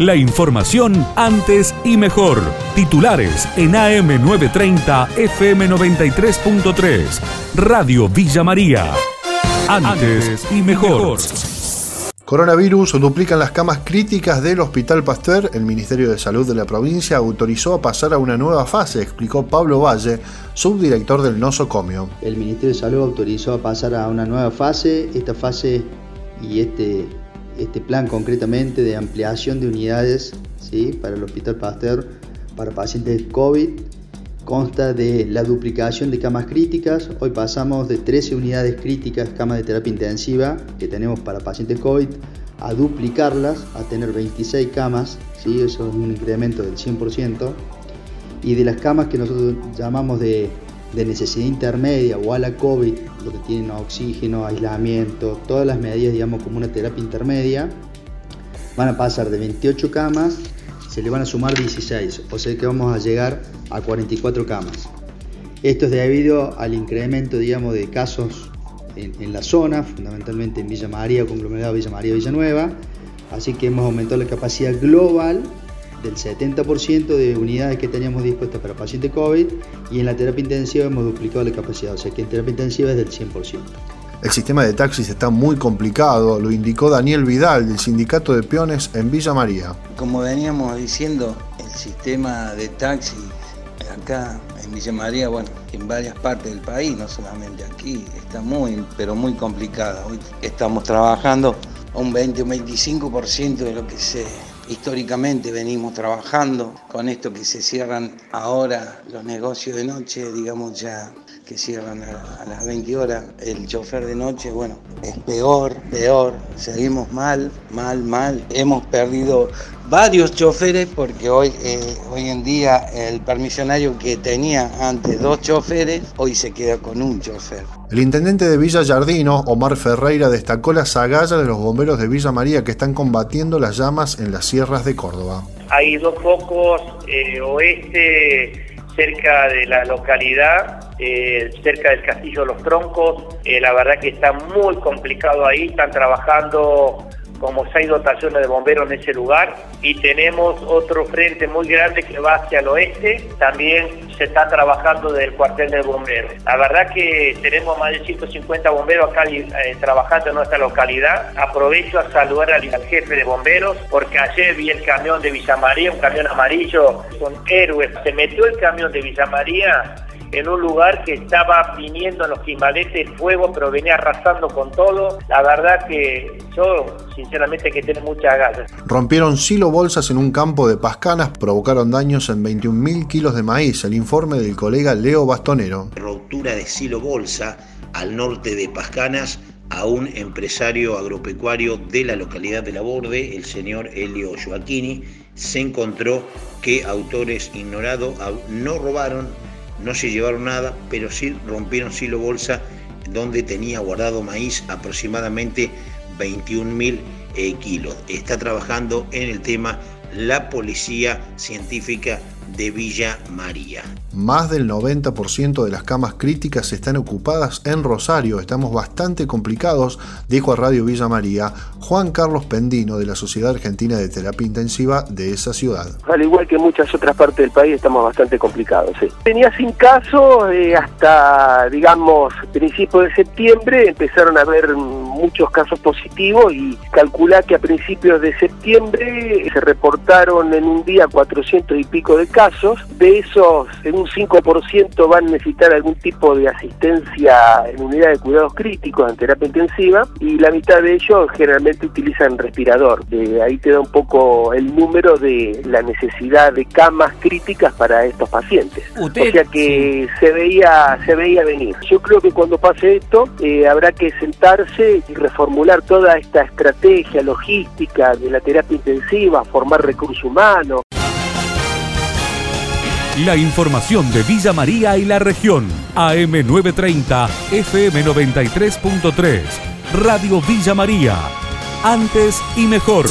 La información antes y mejor. Titulares en AM930 FM93.3. Radio Villa María. Antes y mejor. Coronavirus duplican las camas críticas del Hospital Pasteur. El Ministerio de Salud de la provincia autorizó a pasar a una nueva fase, explicó Pablo Valle, subdirector del nosocomio. El Ministerio de Salud autorizó a pasar a una nueva fase. Esta fase y este, este plan concretamente de ampliación de unidades ¿sí? para el Hospital Pasteur para pacientes COVID consta de la duplicación de camas críticas. Hoy pasamos de 13 unidades críticas, camas de terapia intensiva que tenemos para pacientes COVID, a duplicarlas, a tener 26 camas, ¿sí? eso es un incremento del 100%. Y de las camas que nosotros llamamos de, de necesidad intermedia o a la COVID, lo que tienen oxígeno, aislamiento, todas las medidas, digamos, como una terapia intermedia, van a pasar de 28 camas se le van a sumar 16, o sea que vamos a llegar a 44 camas. Esto es debido al incremento, digamos, de casos en, la zona, fundamentalmente en Villa María, conglomerado Villa María, Villanueva, así que hemos aumentado la capacidad global del 70% de unidades que teníamos dispuestas para pacientes COVID y en la terapia intensiva hemos duplicado la capacidad, o sea que en terapia intensiva es del 100%. El sistema de taxis está muy complicado, lo indicó Daniel Vidal del Sindicato de Peones en Villa María. Como veníamos diciendo, el sistema de taxis acá en Villa María, bueno, en varias partes del país, no solamente aquí, está muy, pero muy complicado. Hoy estamos trabajando un 20 o 25% de lo que se históricamente venimos trabajando. Con esto que se cierran ahora los negocios de noche, digamos ya que cierran a, las 20 horas, el chofer de noche, bueno, es peor, peor, seguimos mal, mal, mal. Hemos perdido varios choferes porque hoy, eh, hoy en día el permisionario que tenía antes dos choferes, hoy se queda con un chofer. El intendente de Villa Yardino, Omar Ferreira, destacó las agallas de los bomberos de Villa María que están combatiendo las llamas en las sierras de Córdoba. Hay dos focos eh, oeste cerca de la localidad, eh, cerca del Castillo de los Troncos. Eh, la verdad que está muy complicado ahí, están trabajando como seis dotaciones de bomberos en ese lugar y tenemos otro frente muy grande que va hacia el oeste, también se está trabajando del cuartel de bomberos. La verdad que tenemos más de 150 bomberos acá eh, trabajando en nuestra localidad. Aprovecho a saludar al, jefe de bomberos porque ayer vi el camión de Villa María, un camión amarillo, son héroes. Se metió el camión de Villa María en un lugar que estaba viniendo en los quimaletes el fuego, pero venía arrasando con todo. La verdad que yo, sinceramente, que tiene muchas ganas. Rompieron silo bolsas en un campo de Pascanas, provocaron daños en 21.000 kilos de maíz. El informe del colega Leo Bastonero. Ruptura de silo bolsa al norte de Pascanas a un empresario agropecuario de la localidad de La Borde, el señor Elio Joaquini, se encontró que autores ignorados no robaron no se llevaron nada, pero sí rompieron silo bolsa donde tenía guardado maíz aproximadamente 21 mil eh, kilos. Está trabajando en el tema la policía científica de Villa María. Más del 90% de las camas críticas están ocupadas en Rosario. Estamos bastante complicados, dijo a Radio Villa María Juan Carlos Pendino de la Sociedad Argentina de Terapia Intensiva de esa ciudad. Al igual que muchas otras partes del país, estamos bastante complicados. Sí. Tenía sin casos eh, hasta, digamos, principios de septiembre empezaron a haber muchos casos positivos y calcula que a principios de septiembre se reportaron en un día 400 y pico de casos. De esos, en un 5% van a necesitar algún tipo de asistencia en unidad de cuidados críticos, en terapia intensiva, y la mitad de ellos generalmente utilizan respirador. De ahí te da un poco el número de la necesidad de camas críticas para estos pacientes. o sea que se veía se veía venir. Yo creo que cuando pase esto eh, habrá que sentarse y reformular toda esta estrategia logística de la terapia intensiva, formar recursos humanos. La información de Villa María y la región. AM930, FM93.3. Radio Villa María. Antes y mejor.